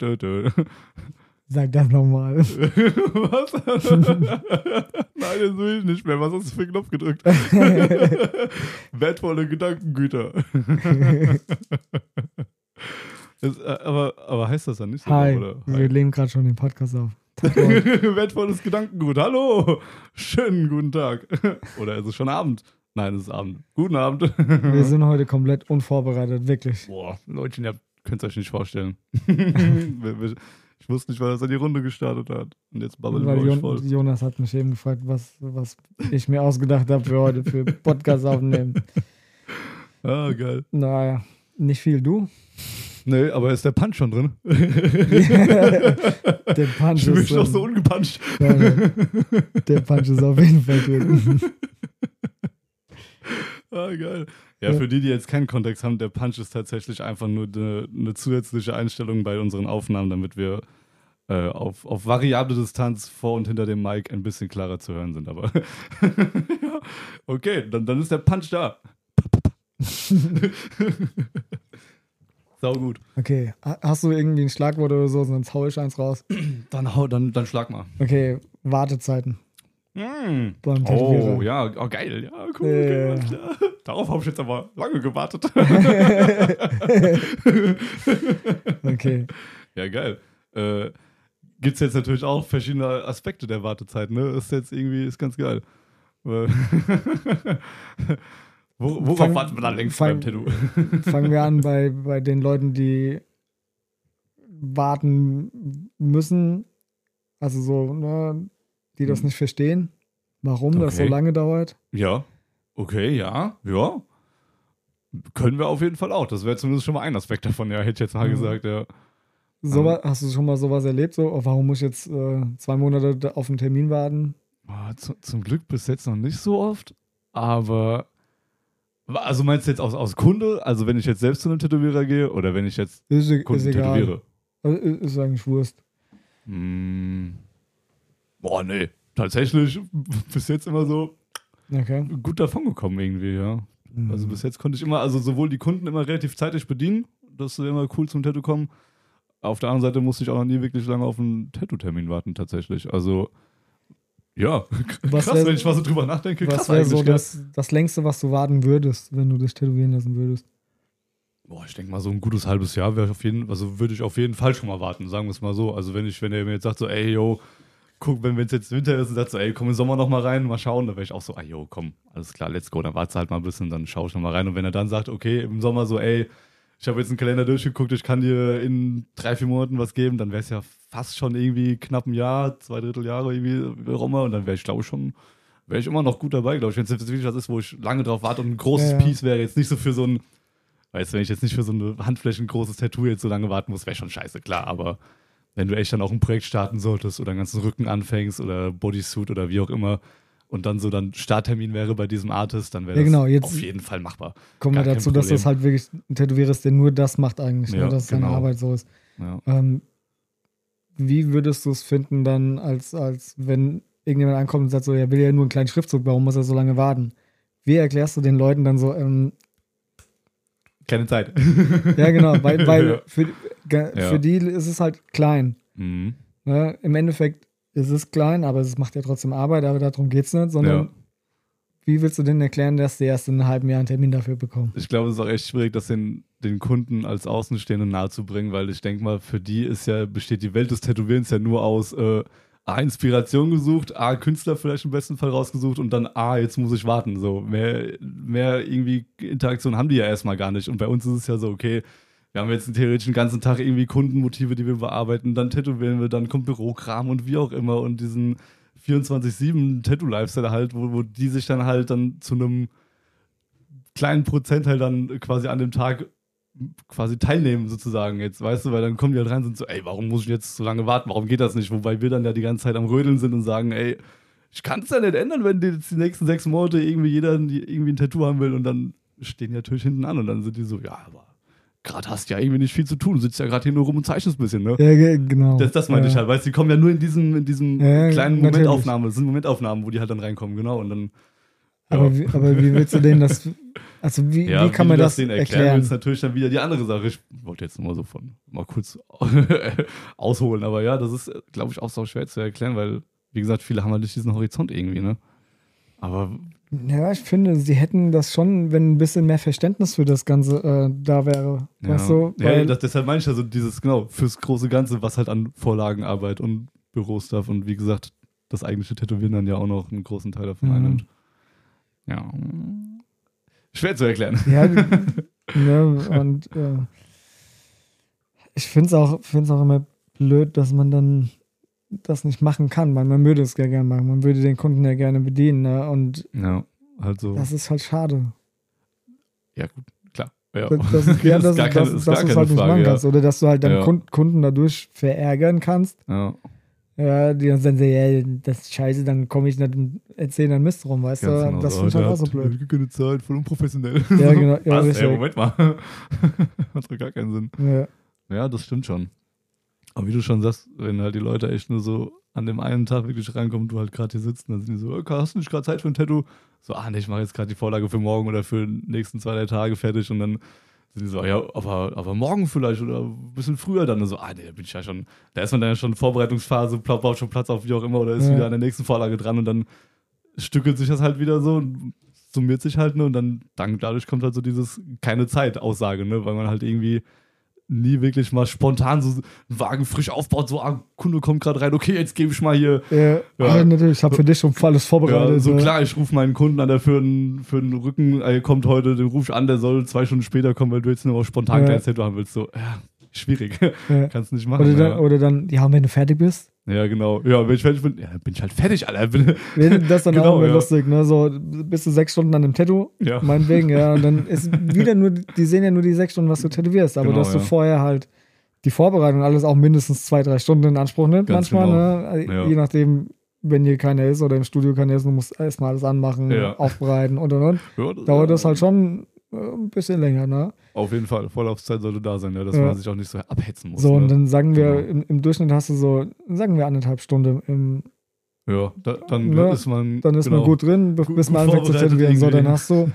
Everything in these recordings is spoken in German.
Dö, dö. Sag das nochmal. Was? Nein, das will ich nicht mehr. Was hast du für einen Knopf gedrückt? Wertvolle Gedankengüter. das, äh, aber, aber heißt das dann nicht so? Hi, Oder? wir legen gerade schon den Podcast auf. Wertvolles Gedankengut. Hallo. Schönen guten Tag. Oder ist es schon Abend? Nein, es ist Abend. Guten Abend. wir sind heute komplett unvorbereitet, wirklich. Boah, Leute, ihr könnt es euch nicht vorstellen. Ich wusste nicht, weil das an die Runde gestartet hat. Und jetzt babbeln wir Weil euch voll. Jonas hat mich eben gefragt, was, was ich mir ausgedacht habe für heute, für Podcast aufnehmen. Ah, geil. Naja, nicht viel, du? Nee, aber ist der Punch schon drin? Der Punch Ich bin ist, doch ähm, so ungepuncht. ja, der Punch ist auf jeden Fall drin. Ah, geil. Ja, Ja. für die, die jetzt keinen Kontext haben, der Punch ist tatsächlich einfach nur eine, eine zusätzliche Einstellung bei unseren Aufnahmen, damit wir äh, auf, auf variable Distanz vor und hinter dem Mic ein bisschen klarer zu hören sind. Aber ja, okay, dann, dann ist der Punch da. Sau gut. Okay, ha- hast du irgendwie ein Schlagwort oder so, sonst hau ich eins raus. Dann hau, dann, dann schlag mal. Okay, Wartezeiten Mm. beim Oh, ja, oh, geil. Ja, cool. Alles klar. Darauf habe ich jetzt aber lange gewartet. Okay, Ja, geil. Äh, Gibt es jetzt natürlich auch verschiedene Aspekte der Wartezeit, ne? Ist jetzt irgendwie, ist ganz geil. Äh, Wo, worauf Fang- warten wir da längst fang- beim Tattoo? fangen wir an bei, bei den Leuten, die warten müssen. Also so, ne, die das Hm. nicht verstehen, warum das so Okay. lange dauert. Ja, okay, ja, ja. Können wir auf jeden Fall auch. Das wäre zumindest schon mal ein Aspekt davon, ja, hätte ich jetzt mal Mhm. gesagt, ja. So, Ähm. wa- hast du schon mal sowas erlebt? So, oh, warum muss ich jetzt äh, zwei Monate auf einen Termin warten? Ah, zu, zum Glück bis jetzt noch nicht so oft, aber. Also meinst du jetzt aus, aus Kunde? Also wenn ich jetzt selbst zu einem Tätowierer gehe oder wenn ich jetzt Ist, e- Kunden ist tätowiere? Also, ist eigentlich Wurst. Hm. Boah, nee. Tatsächlich bis jetzt immer so Okay. gut davon gekommen irgendwie, ja. Also Mhm. bis jetzt konnte ich immer, also sowohl die Kunden immer relativ zeitig bedienen, dass sie immer cool zum Tattoo kommen. Auf der anderen Seite musste ich auch noch nie wirklich lange auf einen Tattoo-Termin warten, tatsächlich. Also, ja, Was krass, wär- wenn ich mal so drüber nachdenke. Was wäre so das, das längste, was du warten würdest, wenn du dich tätowieren lassen würdest? Boah, ich denke mal, so ein gutes halbes Jahr wäre auf jeden also würde ich auf jeden Fall schon mal warten, sagen wir es mal so. Also wenn ich, wenn er mir jetzt sagt, so, ey, yo, guck, wenn es jetzt Winter ist und sagt so, ey, komm im Sommer noch mal rein, mal schauen, dann wäre ich auch so, ah, yo, komm, alles klar, let's go, dann warte halt mal ein bisschen, dann schaue ich noch mal rein. Und wenn er dann sagt, okay, im Sommer so, ey, ich habe jetzt einen Kalender durchgeguckt, ich kann dir in drei, vier Monaten was geben, dann wäre es ja fast schon irgendwie knapp ein Jahr, zwei Drittel Jahre irgendwie, wie auch immer, und dann wäre ich, glaube ich, schon, wäre ich immer noch gut dabei, glaube ich. Wenn es jetzt wirklich was ist, wo ich lange drauf warte und ein großes Ja, ja. Piece wäre, jetzt nicht so für so ein Weißt du, wenn ich jetzt nicht für so eine Handflächen großes Tattoo jetzt so lange warten muss, wäre schon scheiße, klar. Aber wenn du echt dann auch ein Projekt starten solltest oder einen ganzen Rücken anfängst oder Bodysuit oder wie auch immer und dann so dann Starttermin wäre bei diesem Artist, dann wäre Ja, das genau, jetzt- auf jeden Fall machbar. Kommen wir Gar kein dazu, dass das halt wirklich ein Tätowierer ist, der nur das macht eigentlich, Ja, ne? dass seine genau. Arbeit so ist. Ja. Ähm, wie würdest du es finden dann, als, als wenn irgendjemand ankommt und sagt so, er will ja nur einen kleinen Schriftzug, warum muss er so lange warten? Wie erklärst du den Leuten dann so, ähm, Keine Zeit. ja genau, weil, weil für, Ja. für die ist es halt klein. Mhm. Ne? Im Endeffekt ist es klein, aber es macht ja trotzdem Arbeit, aber darum geht es nicht, sondern Ja. wie willst du denen erklären, dass sie erst in einem halben Jahr einen Termin dafür bekommen? Ich glaube, es ist auch echt schwierig, das den, den Kunden als Außenstehenden nahezubringen, weil ich denke mal, für die ist ja, besteht die Welt des Tätowierens ja nur aus äh, A, Inspiration gesucht, A, Künstler vielleicht im besten Fall rausgesucht und dann A, jetzt muss ich warten. So, mehr, mehr irgendwie Interaktion haben die ja erstmal gar nicht. Und bei uns ist es ja so, okay, wir haben jetzt einen theoretischen ganzen Tag irgendwie Kundenmotive, die wir bearbeiten, dann tätowieren wir, dann kommt Bürokram und wie auch immer und diesen 24-7 Tattoo-Lifestyle halt, wo, wo die sich dann halt dann zu einem kleinen Prozentteil dann quasi an dem Tag quasi teilnehmen sozusagen jetzt, weißt du, weil dann kommen die halt rein und sind so, ey, warum muss ich jetzt so lange warten, warum geht das nicht? Wobei wir dann ja die ganze Zeit am Rödeln sind und sagen, ey, ich kann es ja nicht ändern, wenn die jetzt die nächsten sechs Monate irgendwie jeder irgendwie ein Tattoo haben will und dann stehen die natürlich hinten an und dann sind die so, ja, aber gerade hast du ja irgendwie nicht viel zu tun, du sitzt ja gerade hier nur rum und zeichnest ein bisschen, ne? Ja, ge- genau. Das, das meinte ja. ich halt, weißt du, die kommen ja nur in diesem, in diesem Ja, kleinen natürlich. Momentaufnahmen, das sind Momentaufnahmen, wo die halt dann reinkommen, genau, und dann Aber, Ja. wie, aber wie willst du denen das, also wie, Ja, wie kann du man das denen erklären? ist natürlich dann wieder die andere Sache. Ich wollte jetzt nur mal so von mal kurz ausholen, aber ja, das ist, glaube ich, auch so schwer zu erklären, weil, wie gesagt, viele haben halt nicht diesen Horizont irgendwie, ne? Aber Ja, ich finde, sie hätten das schon, wenn ein bisschen mehr Verständnis für das Ganze äh, da wäre. ja, Weißt du? ja, Weil, das, deshalb meine ich ja so dieses, genau, fürs große Ganze, was halt an Vorlagenarbeit und Bürostuff und wie gesagt, das eigentliche Tätowieren dann ja auch noch einen großen Teil davon Mhm. einnimmt. Ja. Schwer zu erklären. ja, ne, und äh, ich finde es auch, find's auch immer blöd, dass man dann das nicht machen kann. Man, man würde es ja gerne machen. Man würde den Kunden ja gerne bedienen. Ne? Und Ja, halt so. das ist halt schade. Ja, gut, klar. Ja. Das, das ist, ja, das, das, das, gar dass du es keine halt nicht Frage, machen ja. kannst. Oder dass du halt deinen Ja. Kunden, Kunden dadurch verärgern kannst. Ja, Ja, die dann sagen, ja, das ist scheiße, dann komme ich nicht und erzähle dann Mist rum, weißt ganz du? genau. Das so. finde ich halt auch so blöd. Keine Zeit, voll unprofessionell. Ja, genau. Ja, Was? Ey, Moment mal. Hat doch gar keinen Sinn. Ja. Ja, das stimmt schon. Aber wie du schon sagst, wenn halt die Leute echt nur so an dem einen Tag wirklich reinkommen, du halt gerade hier sitzt, dann sind die so, "Okay, hast du nicht gerade Zeit für ein Tattoo? So, ah, nee, ich mache jetzt gerade die Vorlage für morgen oder für die nächsten zwei, drei Tage fertig und dann sind die so, ja, aber, aber morgen vielleicht oder ein bisschen früher dann. Und so, ah, nee, da bin ich ja schon, da ist man dann ja schon in Vorbereitungsphase, baut schon Platz auf, wie auch immer, oder ist Ja. wieder an der nächsten Vorlage dran und dann stückelt sich das halt wieder so und summiert sich halt, ne, und dann, dann dadurch kommt halt so dieses keine Zeit-Aussage, ne, weil man halt irgendwie nie wirklich mal spontan so einen Wagen frisch aufbaut, so, ah, Kunde kommt gerade rein, okay, jetzt gebe ich mal hier Ja, Ja. natürlich, ich habe für dich schon alles vorbereitet. ja, so ne? klar, ich rufe meinen Kunden an, der für einen, für einen Rücken ey, kommt heute, den ruf ich an, der soll zwei Stunden später kommen, weil du jetzt nur noch spontan Ja. ein kleines Tattoo haben willst. So, ja, schwierig. Ja. Kannst nicht machen. Oder dann, ja. oder dann, ja, wenn du fertig bist, ja, genau. Ja, wenn ich fertig bin, ja, bin ich halt fertig, Alter. Bin, das ist dann Genau, auch immer ja. lustig, ne? So, bist du sechs Stunden an dem Tattoo, ja. meinetwegen, ja, und dann ist wieder nur, die sehen ja nur die sechs Stunden, was du tätowierst, aber Genau, dass du ja. vorher halt die Vorbereitung alles auch mindestens zwei, drei Stunden in Anspruch nimmt, Ganz manchmal, genau. ne? Je nachdem, wenn hier keiner ist oder im Studio keiner ist, du musst erstmal alles anmachen, aufbereiten und und und. Dauert das halt schon ein bisschen länger, ne? Auf jeden Fall. Vorlaufzeit sollte da sein, ja, dass Ja. man sich auch nicht so abhetzen muss. So, und ne? dann sagen wir, Genau. im, im Durchschnitt hast du so, sagen wir anderthalb Stunden im, ja, da, dann Ne, ist man. dann ist genau. man gut drin, bis Gut- man anfängt zu tätowieren. So, dann hast du,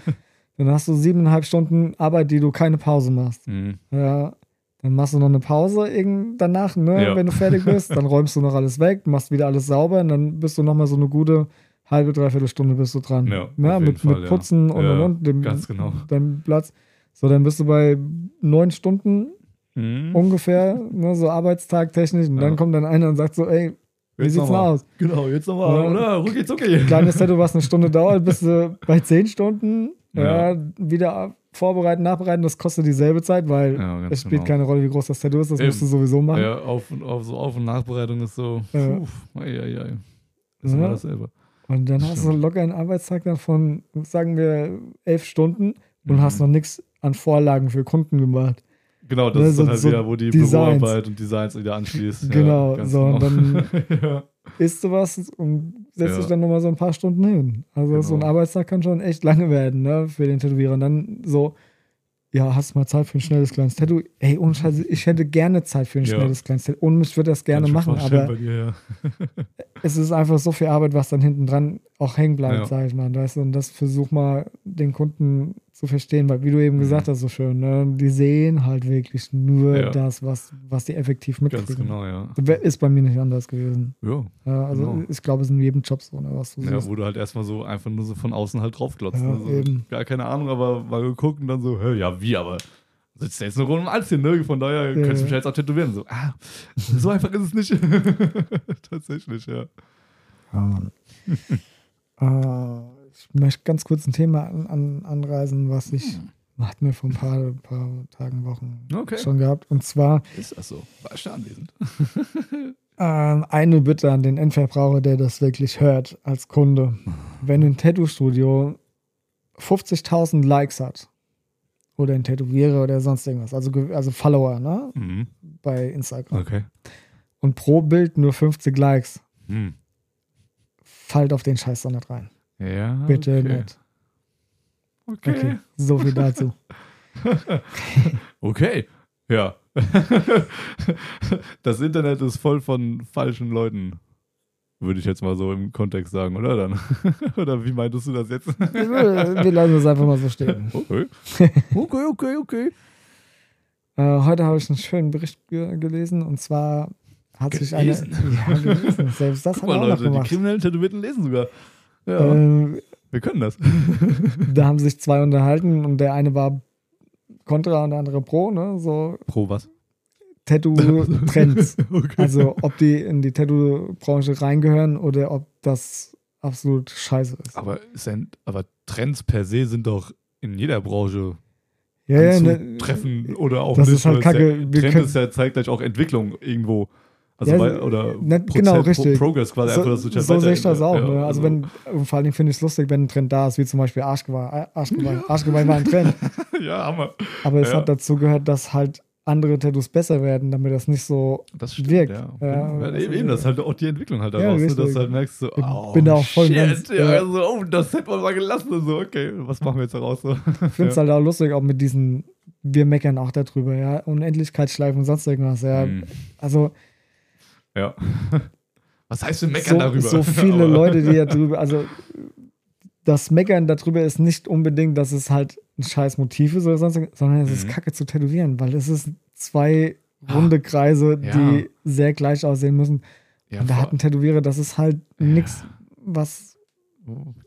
dann hast du siebeneinhalb Stunden Arbeit, die du keine Pause machst. Mhm. Ja. Dann machst du noch eine Pause irgend danach, ne, Ja. wenn du fertig bist. Dann räumst du noch alles weg, machst wieder alles sauber und dann bist du noch mal so eine gute halbe, dreiviertel Stunde bist du dran. Ja, auf mit, Fall, mit. Putzen und Ja, und und, dem, ganz genau. deinem Platz. So, dann bist du bei neun Stunden Mhm. ungefähr, ne, so Arbeitstag technisch. Und Ja. dann kommt dann einer und sagt so, ey, wie Jetzt sieht's denn aus? Genau, jetzt nochmal, Ja. oder? Rucki zucki. Kleines Tattoo, was eine Stunde dauert, bist du bei zehn Stunden. Ja. Wieder vorbereiten, nachbereiten, das kostet dieselbe Zeit, weil Ja, es spielt genau. keine Rolle, wie groß das Tattoo ist, das Eben. musst du sowieso machen. Ja, auf, und- auf, so Auf- und Nachbereitung ist so, Ja. puh, ei, ei, ei. Ist Ja. immer dasselbe. Und dann hast du locker einen Arbeitstag dann von, sagen wir, elf Stunden und Mhm. hast noch nichts an Vorlagen für Kunden gemacht. Genau, das Ne, ist dann so- halt so wieder, wo die Designs. Büroarbeit und Designs wieder anschließt. Genau, ja, so, und genau. ja. Isst du was und setzt Ja. dich dann nochmal so ein paar Stunden hin. Also so ein Genau. Arbeitstag kann schon echt lange werden, ne, für den Tätowierer. Und dann so, ja, hast du mal Zeit für ein schnelles kleines Tattoo? Ey, ohne Scheiße, ich hätte gerne Zeit für ein Ja. schnelles kleines Tattoo. Und ich würde das gerne machen, aber dir, ja. es ist einfach so viel Arbeit, was dann hinten dran auch hängen bleibt, Ja. sag ich mal. Weißt du, und das versuch mal den Kunden zu verstehen, weil wie du eben Mhm. gesagt hast, so schön, ne, die sehen halt wirklich nur Ja. das, was, was die effektiv mitkriegen. Ganz genau, ja. Ist bei mir nicht anders gewesen. Ja. Ja, also Genau. ich glaube, es ist in jedem Job so, ne, was du Ja, siehst. wo du halt erstmal so einfach nur so von außen halt draufglotzt. Ja, ne? so, eben. Gar keine Ahnung, aber mal geguckt und dann so, hä, ja, wie, aber sitzt jetzt nur rum im Anziehen, ne? Von daher Ja, könntest du mich jetzt auch tätowieren. So, ah, so einfach ist es nicht. Tatsächlich, ja. Ja, Mann. äh, ich möchte ganz kurz ein Thema an, an, anreisen, was ich hatten wir vor ein paar, paar Tagen, Wochen Okay. schon gehabt. Und zwar Ist das so? War ich da anwesend? Ähm, eine Bitte an den Endverbraucher, der das wirklich hört, als Kunde. Wenn ein Tattoo-Studio 50.000 Likes hat oder ein Tätowierer oder sonst irgendwas, also, also Follower ne, Mhm. bei Instagram Okay. und pro Bild nur 50 Likes, Hm. Fallt auf den Scheiß doch nicht rein. Ja. Bitte okay. nicht. Okay. Okay, so viel dazu. Okay. Ja. das Internet ist voll von falschen Leuten. Würde ich jetzt mal so im Kontext sagen, oder dann? oder wie meintest du das jetzt? Wir lassen es einfach mal so stehen. Okay. Okay, okay, okay. Äh, heute habe ich einen schönen Bericht ge gelesen und zwar hat sich eine. Gelesen? Ja, gelesen. Selbst das Guck hat mal, Leute, die gemacht. kriminellen Tätowierten lesen sogar. Ja, Ähm, wir können das. da haben sich zwei unterhalten und der eine war Contra und der andere Pro, ne? So Pro was? Tattoo-Trends. okay. Also ob die in die Tattoo-Branche reingehören oder ob das absolut scheiße ist. aber, ein, aber Trends per se sind doch in jeder Branche Ja, ja, ne, anzutreffen oder auch das nicht. ist halt kacke. Ja, Wir Trend können- ist ja zeitgleich auch Entwicklung irgendwo. Also Ja, weil, oder ne, Prozess, genau, richtig. Pro Progress quasi einfach, dass so du dich so halt sehe ich das auch. weiterentwickelst. ne? Ja, Also wenn, vor allen Dingen finde ich es lustig, wenn ein Trend da ist, wie zum Beispiel Arschgeweih. Arschgeweih, Arschgeweih war ein Trend. ja, Hammer. Aber es Ja. hat dazu gehört, dass halt andere Tattoos besser werden, damit das nicht so. Das stimmt, Wirkt. ja. Ja, ja, also- eben, das ist halt auch die Entwicklung halt Ja, daraus, ne, dass du halt merkst, so, Ich oh, bin da auch voll shit, ganz- ja, ja. also, oh, das hätte man mal gelassen und so, okay, was machen wir jetzt daraus so? Ich finde es halt auch lustig, auch mit diesen. Wir meckern auch darüber, ja. Unendlichkeitsschleifen und sonst irgendwas, ja. Hm, Also ja. Was heißt wir meckern so, darüber? so viele Leute, die darüber. Also das Meckern darüber ist nicht unbedingt, dass es halt ein scheiß Motiv ist oder sonst, sondern es ist Mhm. kacke zu tätowieren, weil es ist zwei runde Kreise, Ja. die sehr gleich aussehen müssen. Ja, und da hat ein Tätowierer, das ist halt Ja. nichts, was,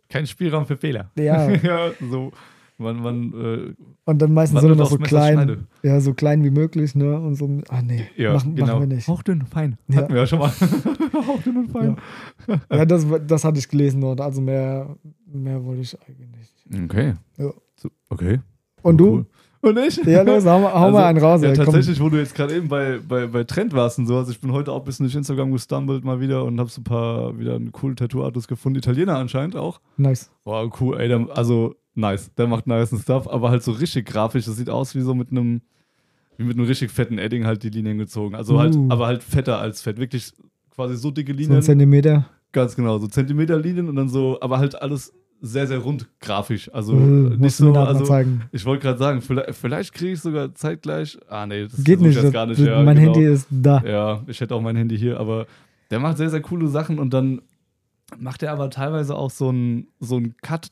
Kein Spielraum für Fehler. ja, ja, so, man, man, äh, und dann meistens Wandelt immer so klein, Schneide. ja, so klein wie möglich, ne, und so, ah nee, ja, machen, genau. machen wir nicht. Hauchdünn, fein. Ja. Hatten wir ja schon mal. Hauchdünn und fein. Ja, das, das hatte ich gelesen dort, also mehr, mehr wollte ich eigentlich nicht. Okay. Ja. So, okay. Und du? Cool. Und ich? Ja, los, hau, mal- hau Also, mal einen raus, Ja, ey, tatsächlich, wo du jetzt gerade eben bei, bei, bei Trend warst und sowas, ich bin heute auch ein bisschen durch Instagram gestumbled mal wieder und habe so ein paar wieder einen coolen Tattoo-Artist gefunden. Italiener anscheinend auch. Nice. Wow, cool, ey, also nice. Der macht nice Stuff, aber halt so richtig grafisch. Das sieht aus wie so mit einem, wie mit einem richtig fetten Edding halt die Linien gezogen. Also halt, Uh. aber halt fetter als fett. Wirklich quasi so dicke So Linien. ein Zentimeter. Ganz genau, so Zentimeterlinien und dann so, aber halt alles sehr, sehr rund grafisch. Also Äh, nicht so, also zeigen. ich wollte gerade sagen, vielleicht, vielleicht kriege ich sogar zeitgleich. Ah, nee, das Geht nicht, jetzt das, gar nicht. Ja, mein genau. Handy ist da. Ja, ich hätte auch mein Handy hier, aber der macht sehr, sehr coole Sachen und dann macht er aber teilweise auch so einen so einen Cut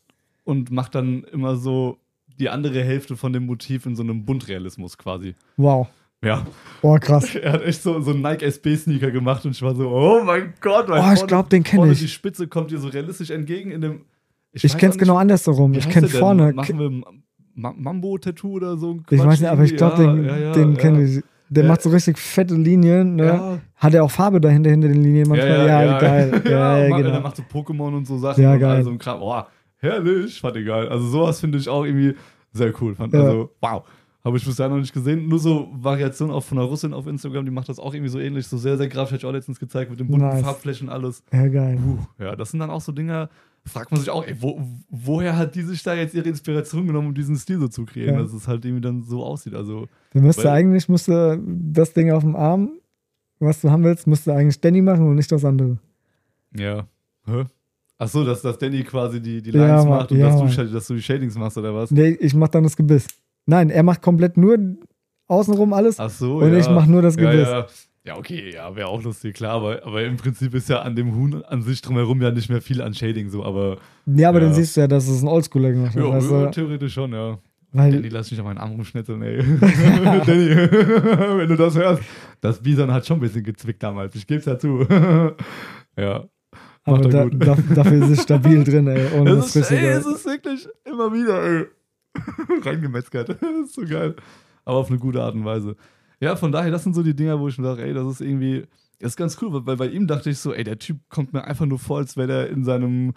und macht dann immer so die andere Hälfte von dem Motiv in so einem Buntrealismus quasi. Wow. Ja, Boah, krass. er hat echt so, so einen Nike SB-Sneaker gemacht und ich war so, oh mein Gott, weil Oh, ich glaube, den kenne vorne die ich. Spitze kommt dir so realistisch entgegen in dem. Ich weiß kenne es genau andersrum. Ich kenne vorne. Machen wir Ma Mambo-Tattoo oder so? Ich weiß nicht, aber ich glaube, den, Ja, ja, den ja. kenne ich. Der Ja. macht so richtig fette Linien. Ne? Ja, Hat er auch Farbe dahinter, hinter den Linien manchmal? Ja, geil. Ja, ja, Mann, Der genau. macht so Pokémon und so Sachen Ja, und geil. all so ein Kram. Boah, herrlich, fand ich geil. Also sowas finde ich auch irgendwie sehr cool. Fand, Ja. Also, wow. Habe ich bisher noch nicht gesehen. Nur so Variationen auch von der Russin auf Instagram, die macht das auch irgendwie so ähnlich, so sehr, sehr grafisch, hatte ich auch letztens gezeigt, mit den bunten Nice. Farbflächen und alles. Ja, geil. Puh, ja, das sind dann auch so Dinger, fragt man sich auch, ey, wo, woher hat die sich da jetzt ihre Inspiration genommen, um diesen Stil so zu kreieren, Ja. dass es halt irgendwie dann so aussieht. Also, Du müsste eigentlich, müsste das Ding auf dem Arm, was du haben willst, müsste eigentlich Danny machen und nicht das andere. ja. Hä? Ach so, dass, dass Danny quasi die, die Ja, Lines Mann, macht und ja, dass, du, dass du die Shadings machst oder was? Nee, ich mach dann das Gebiss. Nein, er macht komplett nur außenrum alles Ach so, und ja. ich mach nur das ja, Gebiss. ja. ja, okay, ja, wäre auch lustig, klar, aber, aber im Prinzip ist ja an dem Huhn an sich drumherum ja nicht mehr viel an Shading so, aber Ja, aber Ja. dann siehst du ja, dass es ein Oldschooler gemacht hat. ja, ja, du? theoretisch schon, ja. Danny, Weil, lass mich auf meinen Arm rumschnitzeln, ey. Danny, wenn du das hörst. Das Bison hat schon ein bisschen gezwickt damals, ich geb's ja zu. ja. Aber er da, da, dafür ist es stabil drin, ey. Und das Es ist ey, es ist wirklich immer wieder, ey. Reingemetzgert. Das ist so geil. Aber auf eine gute Art und Weise. Ja, von daher, das sind so die Dinger, wo ich mir sage, ey, das ist irgendwie, das ist ganz cool, weil- weil bei ihm dachte ich so, ey, der Typ kommt mir einfach nur vor, als wäre der in seinem,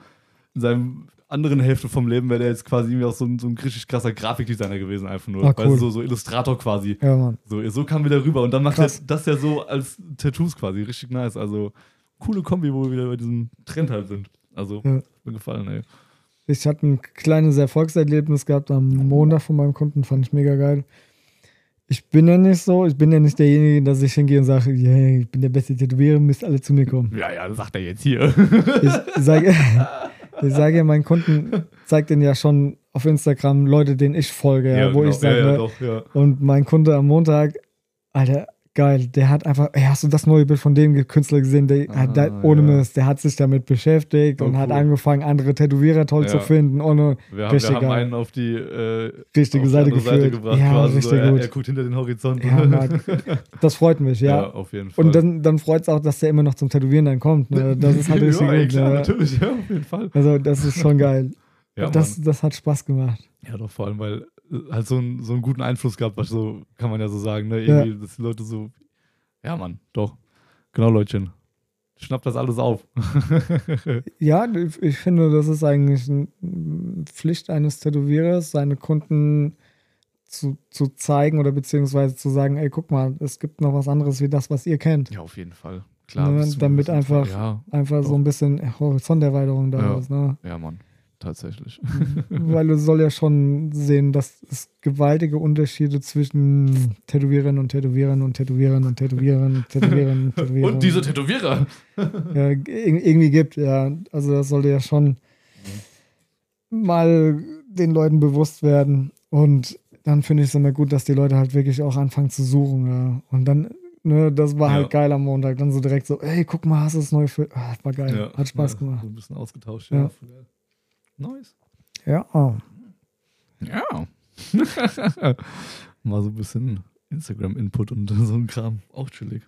in seinem anderen Hälfte vom Leben, wäre der jetzt quasi irgendwie auch so ein, so ein richtig krasser Grafikdesigner gewesen, einfach nur. Ah, Weißt du, cool. so, so Illustrator quasi. Ja, Mann. So, so kam wieder rüber. Und dann macht er das ja so als Tattoos quasi. Richtig nice. Also, coole Kombi, wo wir wieder bei diesem Trend halt sind. Also, Ja. mir gefallen, ey. Ich hatte ein kleines Erfolgserlebnis gehabt am Montag von meinem Kunden, fand ich mega geil. Ich bin ja nicht so, ich bin ja nicht derjenige, dass ich hingehe und sage, yeah, ich bin der beste Tätowierer, müsst alle zu mir kommen. Ja, ja, das sagt er jetzt hier. Ich sage, ich sage ja, meinen Kunden zeigt den ja schon auf Instagram Leute, denen ich folge, ja, wo genau. ich sage, ja, ja, ne? doch, ja. und mein Kunde am Montag, Alter, geil. Der hat einfach, ey, hast du das neue Bild von dem Künstler gesehen? Der hat da, Ah, ohne ja. Mist, der hat sich damit beschäftigt Oh, und hat cool. angefangen, andere Tätowierer toll zu Ja. finden. Ohne Wir haben, wir haben einen auf die äh, richtige auf die Seite andere Seite geführt. gebracht. ja, quasi richtig so. Er, gut. er guckt hinter den Horizont. Ja, Mann. das freut mich, ja. Ja, auf jeden Fall. und dann, dann freut es auch, dass der immer noch zum Tätowieren dann kommt. Ne? Das ist halt richtig ja, ey, gut. klar, ne? natürlich, ja, auf jeden Fall. Also, das ist schon geil. Das, Mann. das hat Spaß gemacht. ja, doch, vor allem, weil halt so, einen so einen guten Einfluss gehabt, was so, kann man ja so sagen, ne? Ja. Irgendwie, dass die Leute so, ja, Mann, doch. Genau, Leutchen. Schnappt das alles auf. Ja, ich finde, das ist eigentlich eine Pflicht eines Tätowierers, seine Kunden zu, zu zeigen oder beziehungsweise zu sagen, ey, guck mal, es gibt noch was anderes wie das, was ihr kennt. ja, auf jeden Fall. Klar. Ne, damit einfach- Ja, Einfach so ein bisschen Horizonterweiterung da Ja. ist. Ne? ja, Mann. Tatsächlich. Weil du soll ja schon sehen, dass es gewaltige Unterschiede zwischen Tätowierern und Tätowierern und Tätowierern und Tätowierern und Tätowierern und Tätowierern Und diese Tätowierer. ja, ir- irgendwie gibt. Ja, also das sollte ja schon mal den Leuten bewusst werden. Und dann finde ich es immer gut, dass die Leute halt wirklich auch anfangen zu suchen. Ja. Und dann, ne, das war Ja. halt geil am Montag. Dann so direkt so, ey, guck mal, hast du das neu für. Ah, war geil. Ja, Hat Spaß ja, gemacht. So ein bisschen ausgetauscht, Ja. Nice. Ja, oh. Ja. Mal so ein bisschen Instagram-Input und so ein Kram. Auch chillig.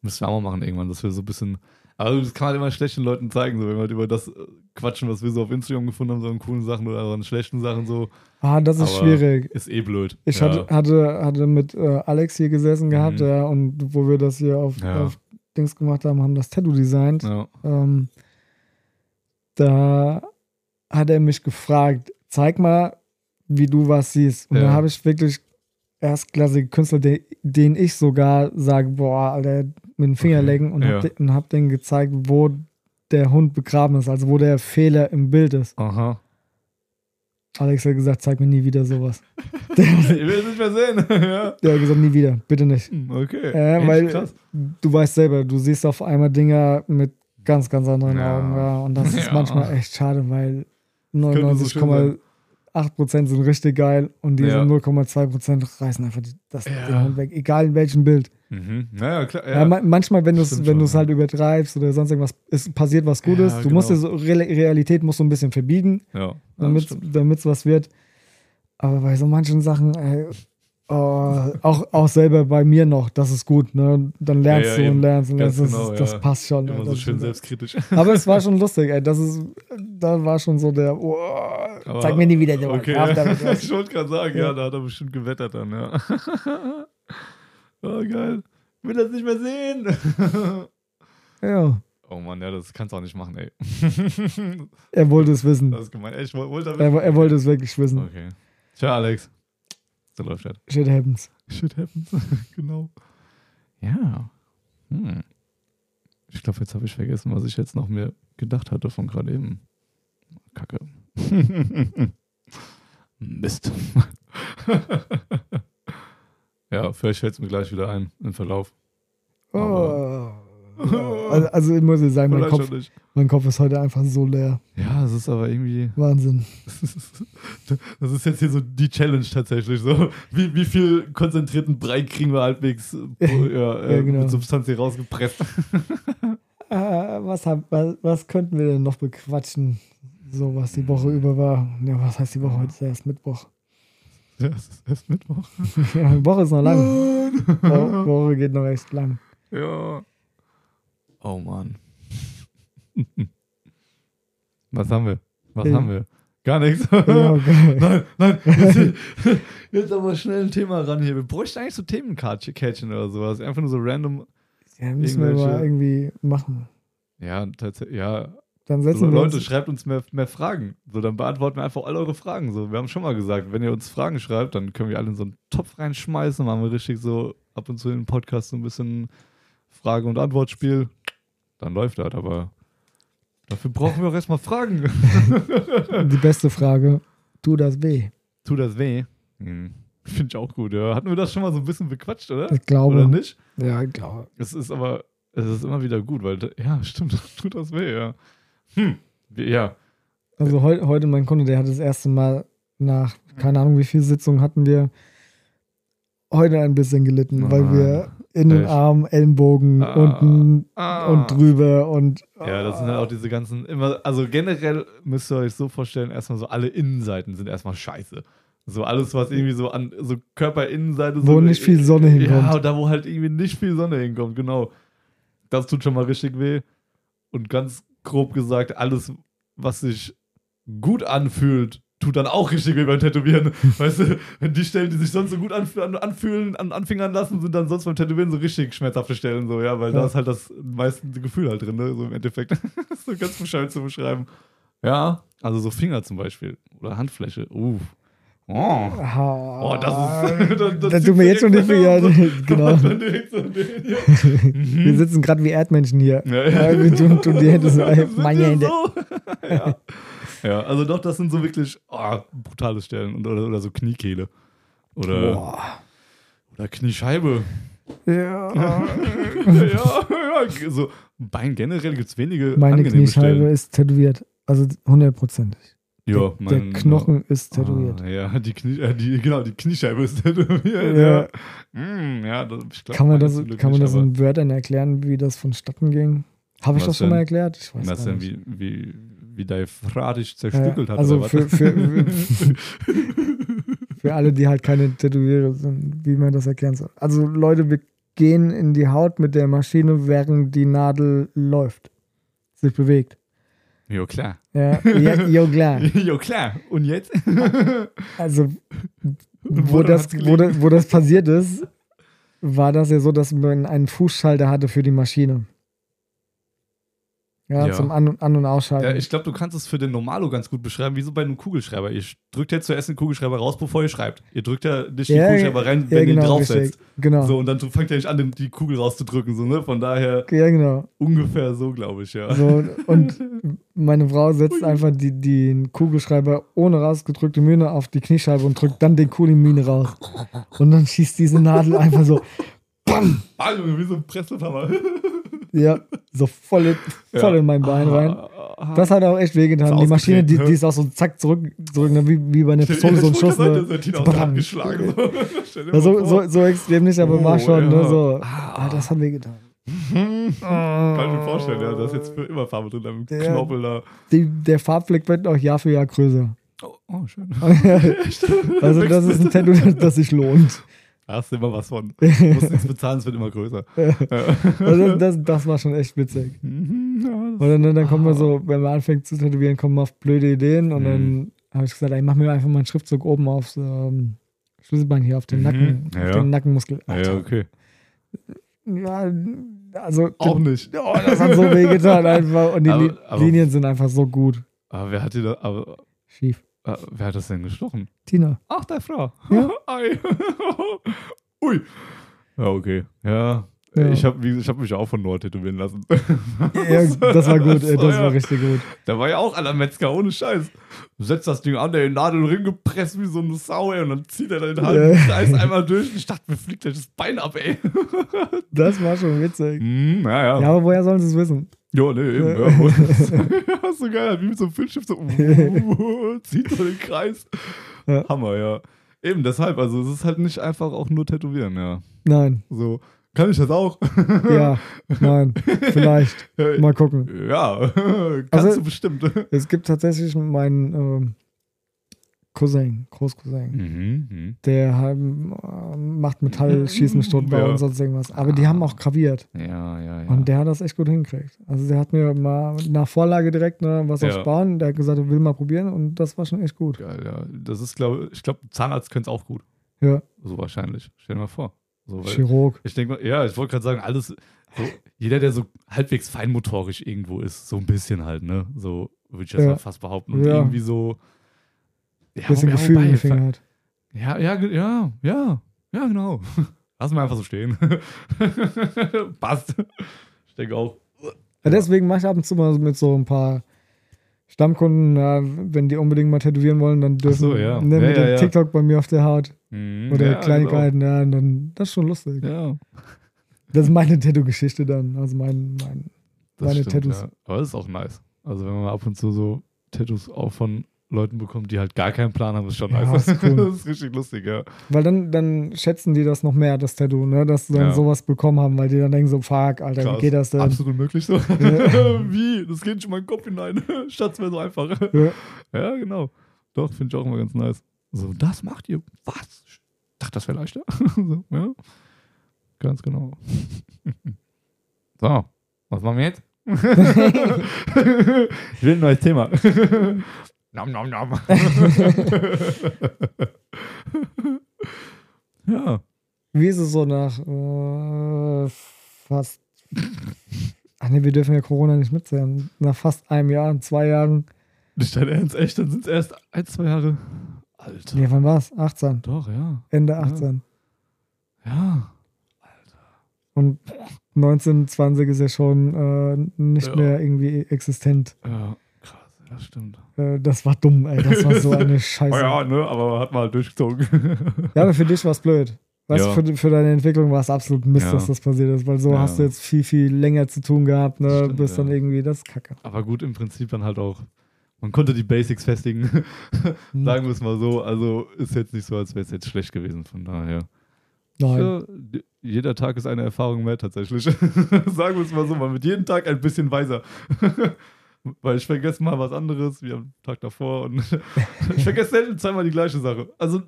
Müssen wir auch mal machen irgendwann, dass wir so ein bisschen. Also, das kann man immer schlechten Leuten zeigen, so, wenn wir halt über das äh, quatschen, was wir so auf Instagram gefunden haben, so an coolen Sachen oder an schlechten Sachen, so. ah, das ist Aber schwierig. Ist eh blöd. Ich ja. hatte, hatte, hatte mit äh, Alex hier gesessen gehabt, Mhm. ja, und wo wir das hier auf, Ja. auf Dings gemacht haben, haben das Tattoo designt. Ja. Ähm, da hat er mich gefragt, zeig mal, wie du was siehst. Und Ja. da habe ich wirklich erstklassige Künstler, den, den ich sogar sage, boah, Alter, mit dem Finger Okay. lecken und Ja. habe de, und hab denen gezeigt, wo der Hund begraben ist, also wo der Fehler im Bild ist. Aha. Alex hat gesagt, zeig mir nie wieder sowas. Ich will es nicht mehr sehen. ja. Der hat gesagt, nie wieder, bitte nicht. Hm, Okay. Echt weil krass. du weißt selber, du siehst auf einmal Dinger mit ganz, ganz anderen Ja. Augen. Ja. Und das ist manchmal echt schade, weil könnte so schön 99,8% sind richtig geil und diese Ja. 0,2% reißen einfach die, das Ja. weg, egal in welchem Bild. Mhm. Naja, klar. Ja. Ja. ma- manchmal, wenn du es wenn du's halt übertreibst oder sonst irgendwas, es passiert was Gutes. Du musst dir genau. so, Re Realität musst du ein bisschen verbiegen, damit es was wird. Aber bei so manchen Sachen, ey, oh, auch, auch selber bei mir noch, das ist gut. Ne? Dann lernst Ja, ja, du und lernst und lernst. Das, genau, das ja. passt schon. Immer ey, so schön ist- selbstkritisch. Aber es war schon lustig, ey. Das ist, da war schon so der, oh, Aber- zeig mir nie wieder sowas. Okay, ich wollte gerade sagen, ja. Da hat er bestimmt gewettert dann, ja. oh, geil. Will das nicht mehr sehen. ja, oh Mann, ja, das kannst du auch nicht machen, ey. er wollte es wissen. das ist gemein. Ey, wollte Er, er wollte es wirklich wissen. Okay. Tja, Alex. So läuft das. Shit happens. Shit happens. genau. Ja. Hm. Ich glaube, jetzt habe ich vergessen, was ich jetzt noch mir gedacht hatte von gerade eben. Kacke. Mist. ja, vielleicht fällt es mir gleich wieder ein im Verlauf. Oh. Aber- Also, also ich muss jetzt sagen, mein Kopf, mein Kopf ist heute einfach so leer. Ja, es ist aber irgendwie. Wahnsinn. Das ist jetzt hier so die Challenge tatsächlich. So, wie, wie viel konzentrierten Brei kriegen wir halbwegs äh, ja, äh, Ja, genau. mit Substanz hier rausgepresst? Äh, was, hab, was, was könnten wir denn noch bequatschen? So, was die Woche über war. Ja, was heißt die Woche? Heute ist ja erst Mittwoch. Ja, es ist erst Mittwoch. ja, die Woche ist noch lang. Wo- Woche geht noch echt lang. Ja. Oh Mann. Was haben wir? Was Ja. haben wir? Gar nichts. Ja, nein, nein. Jetzt, jetzt aber schnell ein Thema ran hier. Wir bräuchten eigentlich so Themenkärtchen oder sowas. Einfach nur so random. Ja, müssen wir Irgendwelche- mal irgendwie machen. Ja, tatsächlich. Ja, Dann so, setzen wir Leute, uns. schreibt uns mehr, mehr Fragen. So, dann beantworten wir einfach all eure Fragen. So, wir haben schon mal gesagt, wenn ihr uns Fragen schreibt, dann können wir alle in so einen Topf reinschmeißen. Machen wir richtig so ab und zu in den Podcast so ein bisschen Frage- und Antwortspiel. Dann läuft das, aber dafür brauchen wir auch erstmal Fragen. Die beste Frage: Tut das weh? Tut das weh? Hm. Finde ich auch gut, ja. Hatten wir das schon mal so ein bisschen bequatscht, oder? Ich glaube. Oder nicht? Ja, ich glaube. Es ist aber, es ist immer wieder gut, weil, ja, stimmt, tut das weh, ja. Hm. Ja, Also heu, heute mein Kunde, der hat das erste Mal nach, keine Ahnung, wie viele Sitzungen hatten wir, heute ein bisschen gelitten, weil Ah, wir Innenarm, Ellenbogen, Ah, unten ah. und drüber und. Ja, das sind halt auch diese ganzen, immer, also generell müsst ihr euch so vorstellen, erstmal so alle Innenseiten sind erstmal scheiße. So alles, was irgendwie so an, so Körperinnenseite so. Wo nicht viel Sonne hinkommt. Ja, da wo halt irgendwie nicht viel Sonne hinkommt, genau. Das tut schon mal richtig weh. Und ganz grob gesagt, alles, was sich gut anfühlt, tut dann auch richtig weh beim Tätowieren. weißt du, wenn die Stellen, die sich sonst so gut anf an, anfühlen, an, anfingern lassen, sind dann sonst beim Tätowieren so richtig schmerzhafte Stellen, so, ja, weil Ja. da ist halt das meiste Gefühl halt drin, ne, so im Endeffekt. das so ganz bescheuert zu beschreiben. Ja, also so Finger zum Beispiel oder Handfläche. Uff. Oh. Ah, Oh, das ist. das, Da zieht tut mir jetzt schon die direkt Finger. so- genau. so hier. Wir sitzen gerade wie Erdmenschen hier. Ja, Ja, wir tun, tun die Hände so. Meine Hände. So? ja. Ja, also doch, das sind so wirklich oh, brutale Stellen. Und, oder, oder so Kniekehle. Oder, Boah. oder Kniescheibe. Ja. ja, ja, so Bein generell gibt es wenige Meine Kniescheibe Stellen. ist tätowiert. Also hundertprozentig. Ja, Der mein- Knochen ist tätowiert. Ah, ja, die Knie, äh, die, genau, die Kniescheibe ist tätowiert. Ja. Ja, mm, ja das, ich glaub, Kann man das, Glück kann man nicht, das in Wörtern erklären, wie das vonstatten ging? Habe ich das schon mal erklärt? Ich weiß Was gar denn, nicht. wie, wie, wie dein Frau dich zerstückelt Ja, hat? also was? für, für, für alle, die halt keine Tätowierer sind, wie man das erklären soll. Also Leute, wir gehen in die Haut mit der Maschine, während die Nadel läuft, sich bewegt. jo, klar. Ja, ja, jo, klar. jo, klar. Und jetzt? Also, wo das, wo, das, wo das passiert ist, war das ja so, dass man einen Fußschalter hatte für die Maschine. Ja, Ja. zum An- An- und Ausschalten. Ja, ich glaube, du kannst es für den Normalo ganz gut beschreiben, wie so bei einem Kugelschreiber. Ihr drückt ja zuerst den Kugelschreiber raus, bevor ihr schreibt. Ihr drückt ja nicht den Ja, Kugelschreiber rein, wenn ihr ihn genau, draufsetzt. Genau. So, und dann fangt ihr nicht an, den- die Kugel rauszudrücken. So, ne? Von daher Ja, genau. ungefähr so, glaube ich, ja. So, und meine Frau setzt einfach die, den Kugelschreiber ohne rausgedrückte Mühne auf die Kniescheibe und drückt dann den Kulimine raus. Und dann schießt diese Nadel einfach so, bam, Junge, wie so ein Presslufthammer. ja, so voll, in- voll in mein Bein rein. Ah, Das hat auch echt wehgetan. Die Maschine, die, die ist auch so zack zurück, zurück ne, wie, wie bei einer Pistole, so ein Schuss. Ne? Tina So. So. Ja, so, so, extrem nicht, aber Oh, war schon, ja. ne, so. Ah. Das hat wehgetan. Kann ich mir vorstellen, ja. Da ist jetzt für immer Farbe drin am Knorpel da. Die, der Farbfleck wird auch Jahr für Jahr größer. Oh, oh schön. Also, das ist ein Tattoo, das sich lohnt. Da hast du immer was von. Du musst nichts bezahlen, es wird immer größer. Also, das, das war schon echt witzig. Mhm, ja, Und dann, dann kommt man so, wenn man anfängt zu tätowieren, kommt man auf blöde Ideen. Und Mhm. dann habe ich gesagt, ey, mach mir einfach mal einen Schriftzug oben aufs ähm, Schlüsselbein hier, auf den Mhm. Nacken, Ja, auf ja. den Nackenmuskel. Ja, Alter. okay. Ja, also Auch nicht. Oh, das hat so weh getan einfach. Und die Aber- Li- aber- Linien sind einfach so gut. Aber wer hat dir da, aber, Schief. Äh, wer hat das denn gestochen? Tina. Ach, deine Frau. Ja. Ei. Ui. Ja, okay. Ja. Ja. Ich habe ich hab mich auch von Nord tätowieren lassen. Ja, das war gut, ey, das ja. war richtig gut. Da war ja auch aller Metzger, ohne Scheiß. Setzt das Ding an, der Nadel gepresst wie so eine Sau, ey, und dann zieht er den halben Ja. Kreis einmal durch. Und ich dachte, mir fliegt das Bein ab, ey. Das war schon witzig. Hm, ja, ja. Ja, aber woher sollen sie es wissen? Ja, nee, eben. Ja. So geil, wie mit so einem Filmschiff, so zieht so den Kreis. Ja. Hammer, ja. Eben deshalb, also es ist halt nicht einfach auch nur tätowieren, ja. Nein. So, kann ich das auch? Ja, nein. Vielleicht. Mal gucken. Ja, kannst Also- du bestimmt. Es gibt tatsächlich meinen ähm, Cousin, Großcousin, Mhm, mhm. der äh, macht Metallschießenstunden Ja. und sonst irgendwas. Aber die haben auch graviert. Ja, ja, ja. Und der hat das echt gut hingekriegt. Also der hat mir mal nach Vorlage direkt ne, was Ja. aufs Bauen, der hat gesagt, er will mal probieren und das war schon echt gut. Geil, ja. Das ist, glaube ich, glaube, Zahnarzt könnte es auch gut. Ja, So wahrscheinlich. Stell dir mal vor. So, Chirurg. ich denke mal, ja, ich wollte gerade sagen, alles, so, jeder, der so halbwegs feinmotorisch irgendwo ist, so ein bisschen halt, ne? So würde ich jetzt Ja. mal fast behaupten. Und Ja. irgendwie so. Ja, Bisschen wobei- Gefühl in den Finger hat. Ja, ja, ja, ja, ja, genau. Lassen wir einfach so stehen. Passt. Ich denke auch. Ja, deswegen mache ich ab und zu mal mit so ein paar Stammkunden, ja, wenn die unbedingt mal tätowieren wollen, dann dürfen so, ja. ne, Ja, mit ja, dem ja. TikTok bei mir auf der Haut Mhm, oder ja, Kleinigkeiten, ja, und dann das ist schon lustig. Genau. Ja, Das ist meine Tattoo-Geschichte dann, also mein, mein Meine stimmt, Tattoos. Ja. Aber das ist auch nice. Also wenn man ab und zu so Tattoos auch von Leuten bekommen, die halt gar keinen Plan haben, ist schon Ja, nice. ist cool. das ist richtig lustig, ja. Weil dann, dann schätzen die das noch mehr, das Tattoo, ne? Dass sie dann Ja. sowas bekommen haben, weil die dann denken so, fuck, Alter, Krass. wie geht das denn? Absolut möglich so. Ja. Wie? Das geht nicht in meinen Kopf hinein. Schatz, wäre so einfach. Ja. Ja, genau. Doch, finde ich auch immer ganz nice. So, das macht ihr? Was? Ich dachte, das wäre leichter. so, ja. Ganz genau. so, was machen wir jetzt? ich will ein neues Thema. Nom, nom, nom. ja. Wie ist es so nach äh, fast. Ach nee, wir dürfen ja Corona nicht mitzählen. Nach fast einem Jahr, zwei Jahren. Nicht dein Ernst, echt? Dann sind es erst ein, zwei Jahre. Alter. Nee, wann war's? 18. Doch, ja. Ende 18. Ja. Und 19, 20 ist ja schon äh, nicht Ja. mehr irgendwie existent. Ja, ja, stimmt. Äh, das war dumm, ey. Das war so eine Scheiße. Oh ja, ne, aber hat mal durchgezogen. Ja, aber für dich war es blöd. Weißt Ja. du, für, für deine Entwicklung war es absolut Mist, Ja. dass das passiert ist, weil so Ja. hast du jetzt viel, viel länger zu tun gehabt, ne? Stimmt, bis dann irgendwie, das kacke. aber gut, im Prinzip dann halt auch. Man konnte die Basics festigen. Hm. Sagen wir es mal so. Also ist jetzt nicht so, als wäre es jetzt schlecht gewesen. Von daher. Nein. Jeder Tag ist eine Erfahrung mehr tatsächlich. Sagen wir es mal so. Man wird jeden Tag ein bisschen weiser. Weil ich vergesse mal was anderes wie am Tag davor. Und ich vergesse selten zweimal die gleiche Sache. Also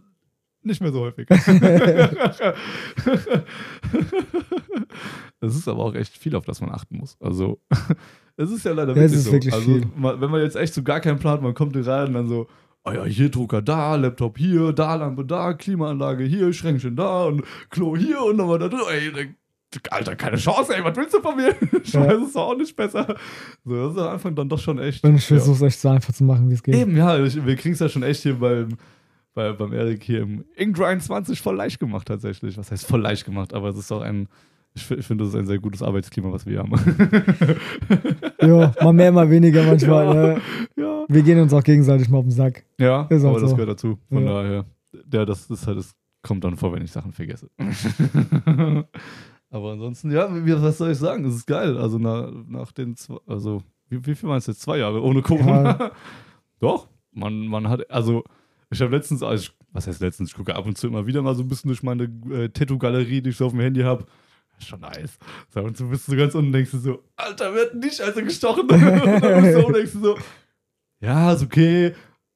nicht mehr so häufig. Es ist aber auch echt viel, auf das man achten muss. Also, es ist ja leider wirklich so. wirklich also, viel. ma- wenn man jetzt echt so gar keinen Plan hat, man kommt rein und dann so, oh ja, hier Drucker da, Laptop hier, da Lampe da, Klimaanlage hier, Schränkchen da und Klo hier und nochmal da. Ey, Alter, keine Chance, ey, was willst du von mir? Ich Ja. weiß es doch auch nicht besser. So, das ist am Anfang dann doch schon echt. Und ich ja. versuche es echt so einfach zu machen, wie es geht. Eben, ja, ich, wir kriegen es ja schon echt hier beim, bei, beim Erik hier im Ingrind 20 voll leicht gemacht tatsächlich. Was heißt voll leicht gemacht, aber es ist auch ein, ich, ich finde, das ist ein sehr gutes Arbeitsklima, was wir haben. Ja, mal mehr, mal weniger manchmal. Ja. Ja. Wir gehen uns auch gegenseitig mal auf den Sack. Ja, aber halt das so. gehört dazu. Von Ja. daher, ja, das ist halt, das kommt dann vor, wenn ich Sachen vergesse. aber ansonsten, ja, was soll ich sagen? Es ist geil. Also nach, nach den zwei, also wie, wie viel waren es jetzt? Zwei Jahre ohne Corona? Doch, man, man hat, also ich habe letztens, also ich, was heißt letztens, ich gucke ab und zu immer wieder mal so ein bisschen durch meine äh, Tattoo-Galerie, die ich so auf dem Handy habe. Ist schon nice. So, und du bist so ganz unten und denkst du so, Alter, wir hatten nicht also gestochen. und dann bist du und denkst du so, ja, ist okay.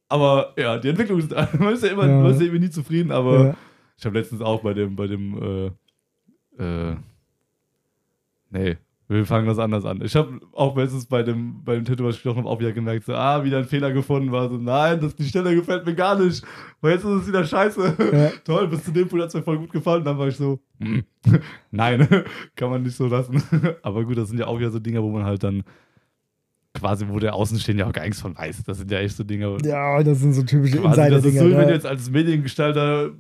Aber ja, die Entwicklung ist, man ist ja immer, Ja. man ist ja irgendwie nie zufrieden, aber Ja. ich habe letztens auch bei dem, bei dem, äh, äh, nee, wir fangen das anders an. Ich habe auch letztens bei dem, bei dem Tattoo, was ich gestochen habe, auch wieder gemerkt, so, ah, wieder ein Fehler gefunden, war so, nein, das, die Stelle gefällt mir gar nicht, weil jetzt ist es wieder scheiße. Ja. Toll, bis zu dem Punkt hat es mir voll gut gefallen, dann war ich so, hm, nein, kann man nicht so lassen. Aber gut, das sind ja auch wieder so Dinge, wo man halt dann quasi, wo der Außenstehende ja auch gar nichts von weiß. Das sind ja echt so Dinge, ja, das sind so typische Quasi, das ist Insider-Dinger. so, wie wenn du ne? jetzt als Mediengestalter äh,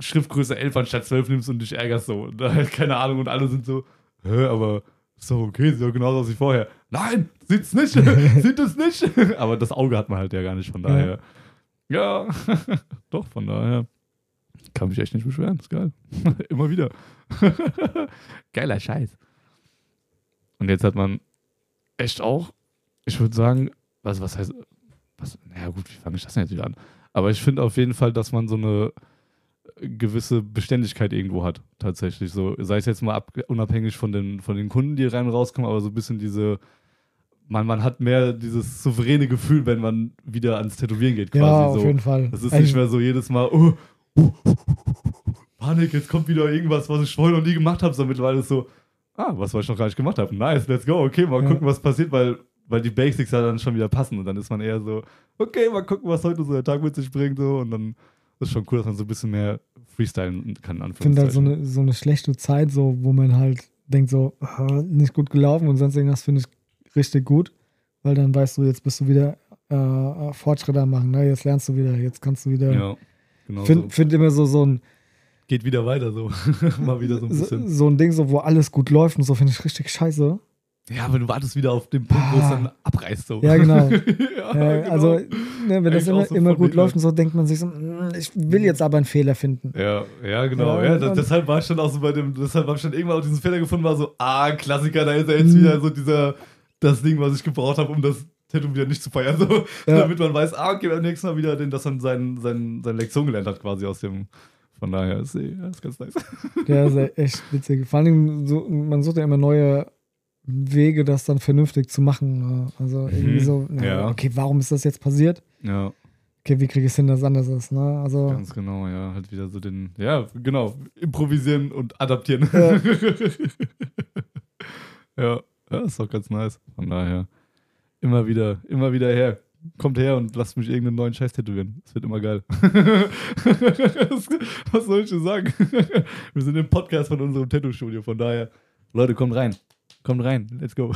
Schriftgröße 11 anstatt 12 nimmst und dich ärgerst so. Und halt keine Ahnung und alle sind so, hä, aber ist doch okay, sieht doch genauso aus wie vorher. Nein, sieht's nicht, sieht es nicht. aber das Auge hat man halt ja gar nicht, von daher. Ja, doch, von daher. Kann mich echt nicht beschweren, ist geil. Immer wieder. Geiler Scheiß. Und jetzt hat man echt auch, ich würde sagen, was, was heißt, was, naja gut, wie fange ich das denn jetzt wieder an? Aber ich finde auf jeden Fall, dass man so eine gewisse Beständigkeit irgendwo hat, tatsächlich. So, sei es jetzt mal ab, unabhängig von den, von den Kunden, die rein und rauskommen, aber so ein bisschen diese, man, man hat mehr dieses souveräne Gefühl, wenn man wieder ans Tätowieren geht, quasi. Ja, auf so. jeden Fall. Das ist Eigentlich- nicht mehr so jedes Mal, oh, oh, oh, oh, Panik, jetzt kommt wieder irgendwas, was ich vorher noch nie gemacht habe, sondern mittlerweile ist so, ah, was, was ich noch gar nicht gemacht habe. Nice, let's go, okay, mal Ja. gucken, was passiert, weil, weil die Basics ja dann schon wieder passen und dann ist man eher so, okay, mal gucken, was heute so der Tag mit sich bringt so und dann ist schon cool, dass man so ein bisschen mehr freestylen kann, Ich finde halt so eine, so eine schlechte Zeit, so, wo man halt denkt, so, ah, nicht gut gelaufen und sonst irgendwas finde ich richtig gut, weil dann weißt du, jetzt bist du wieder äh, Fortschritte am machen, ne? jetzt lernst du wieder, jetzt kannst du wieder. ja, genau Finde so. find immer so, so ein, Geht wieder weiter so, mal wieder so ein so, bisschen. so ein Ding, so, wo alles gut läuft und so, finde ich richtig scheiße. Ja, aber du wartest wieder auf den Punkt, wo es Ah. dann abreißt so. Ja, genau. ja, Äh, genau. Also, ne, wenn das immer, so immer gut läuft und so, denkt man sich so, mm, ich will jetzt aber einen Fehler finden. Ja, ja, genau. Ja, Ja, das, deshalb war ich schon auch so bei dem, deshalb habe ich schon irgendwann auch diesen Fehler gefunden, war so, ah, Klassiker, da ist er jetzt Mhm. wieder so dieser, das Ding, was ich gebraucht habe, um das Tätowieren nicht zu feiern, so, Ja. damit man weiß, ah, okay, beim nächsten Mal wieder, den, dass man sein, sein, seine Lektion gelernt hat, quasi aus dem. Von daher ist, eh- ja, ist ganz nice. Der ist ja echt witzig. Vor allem, so, man sucht ja immer neue Wege, das dann vernünftig zu machen. Ne? Also irgendwie Mhm. so, na, Ja. okay, warum ist das jetzt passiert? Ja, Okay, wie kriege ich es hin, dass es anders ist? Ne? Also, ganz genau, ja. Halt wieder so den, ja, genau, improvisieren und adaptieren. Ja. ja, ja, ist doch ganz nice. Von daher, immer wieder, immer wieder her. Kommt her und lasst mich irgendeinen neuen Scheiß tätowieren. Das wird immer geil. was, was soll ich denn sagen? Wir sind im Podcast von unserem Tattoo-Studio, von daher, Leute, kommt rein. Kommt rein, let's go.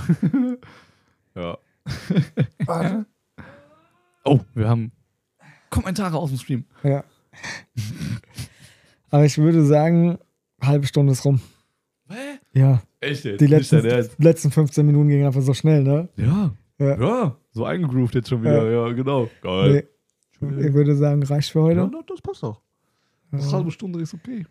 ja. Warte. Oh, wir haben Kommentare aus dem Stream. Ja. Aber ich würde sagen, halbe Stunde ist rum. Hä? Ja, Echt jetzt? die letzten, letzten 15 Minuten gingen einfach so schnell, ne? Ja. Ja. Ja. So eingegroovt jetzt schon wieder. Ja, genau. Geil. Nee, ich würde sagen, reicht für heute. Ja, das passt doch. Eine Ja. halbe Stunde ist okay.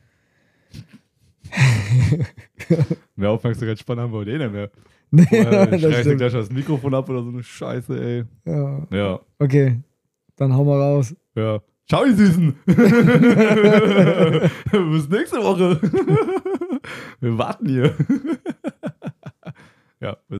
mehr Aufmerksamkeitsspanne haben wir heute eh nicht mehr. Nee, Boah, Ich dir gleich das Mikrofon ab oder so eine Scheiße, ey. Ja. Ja, Okay, dann hau mal raus. ja. Ciao, ihr Süßen. Bis nächste Woche. wir warten hier. ja,